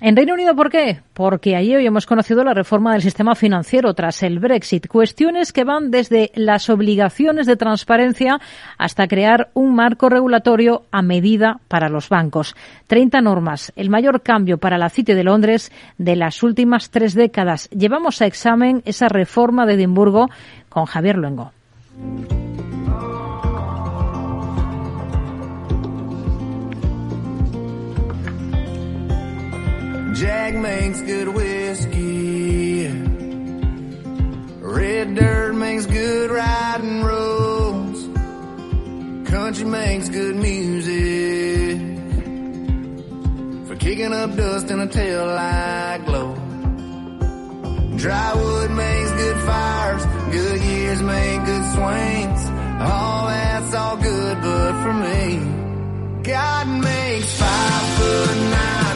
En Reino Unido, ¿por qué? Porque allí hoy hemos conocido la reforma del sistema financiero tras el Brexit. Cuestiones que van desde las obligaciones de transparencia hasta crear un marco regulatorio a medida para los bancos. Treinta normas, el mayor cambio para la City de Londres de las últimas tres décadas. Llevamos a examen esa reforma de Edimburgo con Javier Luengo. Jack makes good whiskey. Red dirt makes good riding roads. Country makes good music. For kicking up dust in a tail light glow. Dry wood makes good fires. Good years make good swings. All that's all good, but for me, God makes five foot nine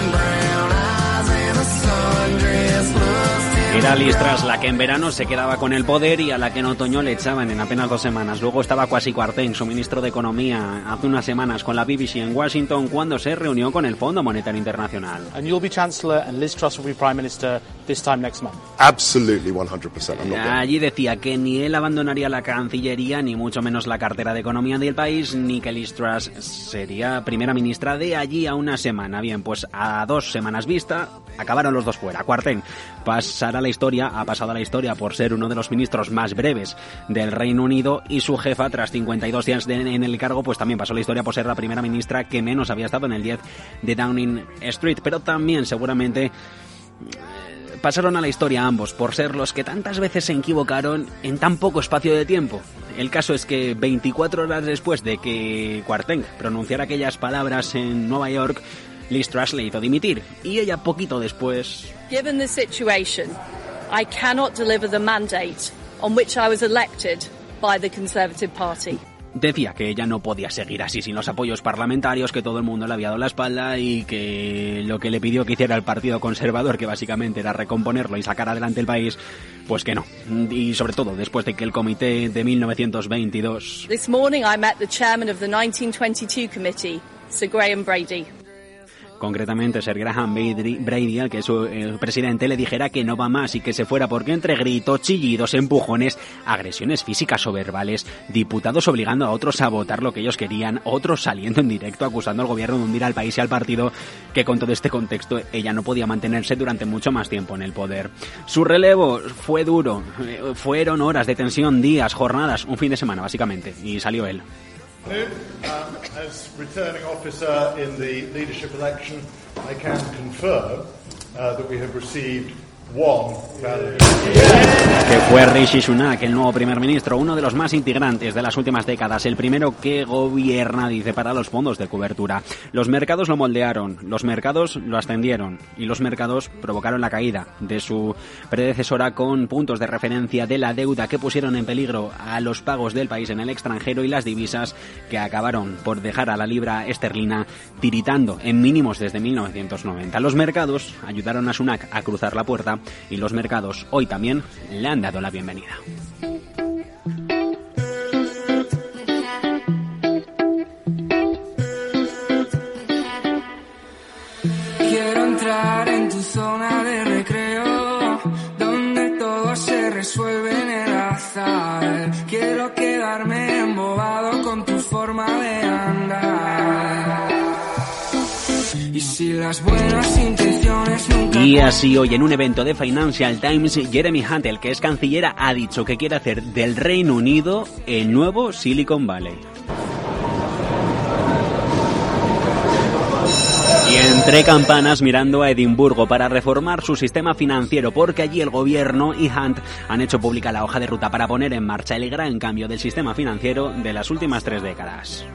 Era Listras la que en verano se quedaba con el poder y a la que en otoño le echaban en apenas dos semanas. Luego estaba Kwasi Kwarteng, su ministro de Economía, hace unas semanas con la BBC en Washington cuando se reunió con el Fondo Monetario Internacional. And you'll be Chancellor and Liz Truss will be Prime Minister this time next month. Absolutely 100%. Allí decía que ni él abandonaría la Cancillería, ni mucho menos la cartera de Economía del país, ni que Liz Truss sería primera ministra de allí a una semana. Bien, pues a dos semanas vista, acabaron los dos fuera. Kwarteng pasará la historia, ha pasado a la historia por ser uno de los ministros más breves del Reino Unido y su jefa, tras 52 días en el cargo, pues también pasó la historia por ser la primera ministra que menos había estado en el 10 de Downing Street. Pero también seguramente eh, pasaron a la historia ambos por ser los que tantas veces se equivocaron en tan poco espacio de tiempo. El caso es que 24 horas después de que Kwarteng pronunciara aquellas palabras en Nueva York, Liz Truss le hizo dimitir y ella poquito después Given the situation, I cannot deliver the mandate on which I was elected by the Conservative Party. Decía que ella no podía seguir así sin los apoyos parlamentarios, que todo el mundo le había dado la espalda y que lo que le pidió que hiciera el Partido Conservador, que básicamente era recomponerlo y sacar adelante el país, pues que no. Y sobre todo después de que el comité de 1922. This morning I met the chairman of the 1922 committee, Sir Graham Brady concretamente ser Graham Brady, al que su el presidente le dijera que no va más y que se fuera porque entre gritos, chillidos, empujones, agresiones físicas o verbales, diputados obligando a otros a votar lo que ellos querían, otros saliendo en directo acusando al gobierno de hundir al país y al partido, que con todo este contexto ella no podía mantenerse durante mucho más tiempo en el poder. Su relevo fue duro, eh, fueron horas de tensión, días, jornadas, un fin de semana básicamente, y salió él. Um, as returning officer in the leadership election, I can confirm uh, that we have received que fue Rishi Sunak, el nuevo primer ministro, uno de los más integrantes de las últimas décadas, el primero que gobierna, dice, para los fondos de cobertura. Los mercados lo moldearon, los mercados lo ascendieron y los mercados provocaron la caída de su predecesora con puntos de referencia de la deuda que pusieron en peligro a los pagos del país en el extranjero y las divisas que acabaron por dejar a la libra esterlina tiritando en mínimos desde 1990. Los mercados ayudaron a Sunak a cruzar la puerta y los mercados hoy también le han dado la bienvenida. Y así hoy en un evento de Financial Times, Jeremy Hunt, el que es cancillera, ha dicho que quiere hacer del Reino Unido el nuevo Silicon Valley. Y entre campanas mirando a Edimburgo para reformar su sistema financiero, porque allí el gobierno y Hunt han hecho pública la hoja de ruta para poner en marcha el gran cambio del sistema financiero de las últimas tres décadas.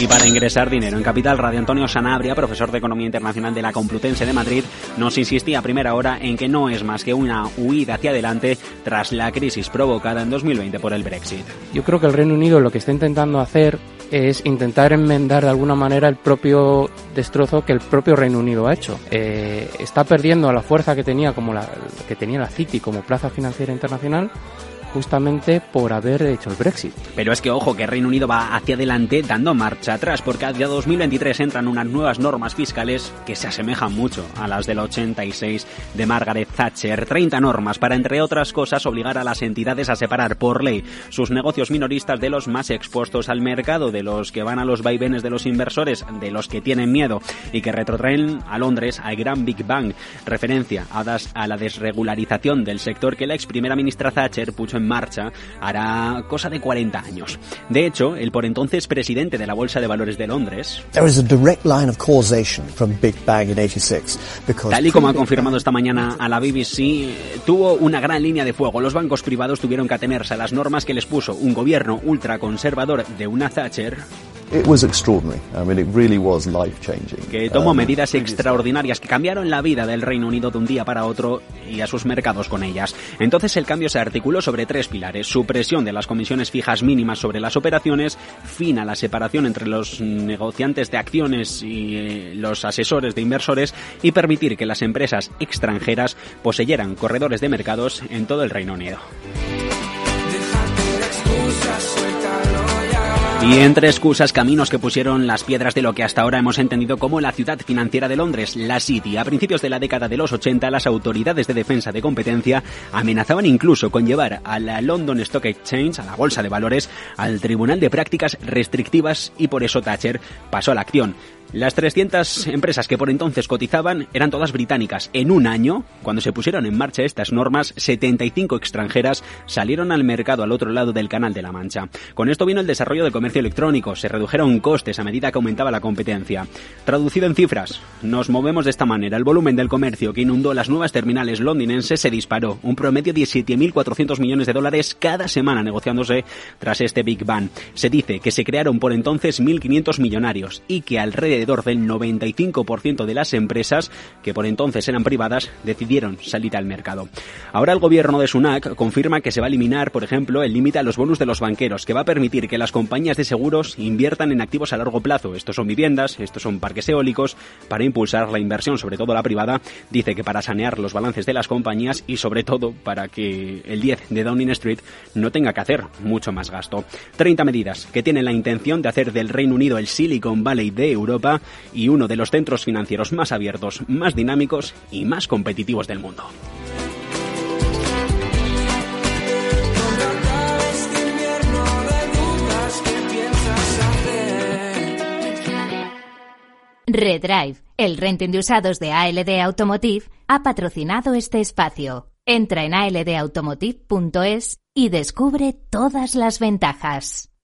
Y para ingresar dinero en Capital, Radio Antonio Sanabria, profesor de Economía Internacional de la Complutense de Madrid, nos insistía a primera hora en que no es más que una huida hacia adelante tras la crisis provocada en 2020 por el Brexit. Yo creo que el Reino Unido lo que está intentando hacer es intentar enmendar de alguna manera el propio destrozo que el propio Reino Unido ha hecho. Eh, está perdiendo la fuerza que tenía como la que tenía la City como plaza financiera internacional justamente por haber hecho el Brexit. Pero es que ojo que Reino Unido va hacia adelante dando marcha atrás porque hacia 2023 entran unas nuevas normas fiscales que se asemejan mucho a las del 86 de Margaret Thatcher. 30 normas para entre otras cosas obligar a las entidades a separar por ley sus negocios minoristas de los más expuestos al mercado, de los que van a los vaivenes de los inversores, de los que tienen miedo y que retrotraen a Londres al gran Big Bang, referencia a la desregularización del sector que la ex primera ministra Thatcher puso en marcha hará cosa de 40 años. De hecho, el por entonces presidente de la Bolsa de Valores de Londres, tal y como ha confirmado esta mañana a la BBC, tuvo una gran línea de fuego. Los bancos privados tuvieron que atenerse a las normas que les puso un gobierno ultraconservador de una Thatcher que tomó um, medidas extraordinarias que cambiaron la vida del Reino Unido de un día para otro y a sus mercados con ellas. Entonces el cambio se articuló sobre tres pilares: supresión de las comisiones fijas mínimas sobre las operaciones, fin a la separación entre los negociantes de acciones y eh, los asesores de inversores y permitir que las empresas extranjeras poseyeran corredores de mercados en todo el Reino Unido. Y entre excusas, caminos que pusieron las piedras de lo que hasta ahora hemos entendido como la ciudad financiera de Londres, la City. A principios de la década de los 80, las autoridades de defensa de competencia amenazaban incluso con llevar a la London Stock Exchange, a la bolsa de valores, al Tribunal de Prácticas Restrictivas y por eso Thatcher pasó a la acción. Las 300 empresas que por entonces cotizaban eran todas británicas. En un año, cuando se pusieron en marcha estas normas, 75 extranjeras salieron al mercado al otro lado del Canal de la Mancha. Con esto vino el desarrollo del comercio electrónico, se redujeron costes a medida que aumentaba la competencia. Traducido en cifras, nos movemos de esta manera. El volumen del comercio que inundó las nuevas terminales londinenses se disparó, un promedio de 7.400 millones de dólares cada semana negociándose tras este Big Bang. Se dice que se crearon por entonces 1.500 millonarios y que alrededor alrededor del 95% de las empresas, que por entonces eran privadas, decidieron salir al mercado. Ahora el gobierno de Sunak confirma que se va a eliminar, por ejemplo, el límite a los bonus de los banqueros, que va a permitir que las compañías de seguros inviertan en activos a largo plazo. Estos son viviendas, estos son parques eólicos, para impulsar la inversión, sobre todo la privada. Dice que para sanear los balances de las compañías y sobre todo para que el 10 de Downing Street no tenga que hacer mucho más gasto. 30 medidas que tienen la intención de hacer del Reino Unido el Silicon Valley de Europa y uno de los centros financieros más abiertos, más dinámicos y más competitivos del mundo. Redrive, el renting de usados de ALD Automotive, ha patrocinado este espacio. Entra en aldautomotive.es y descubre todas las ventajas.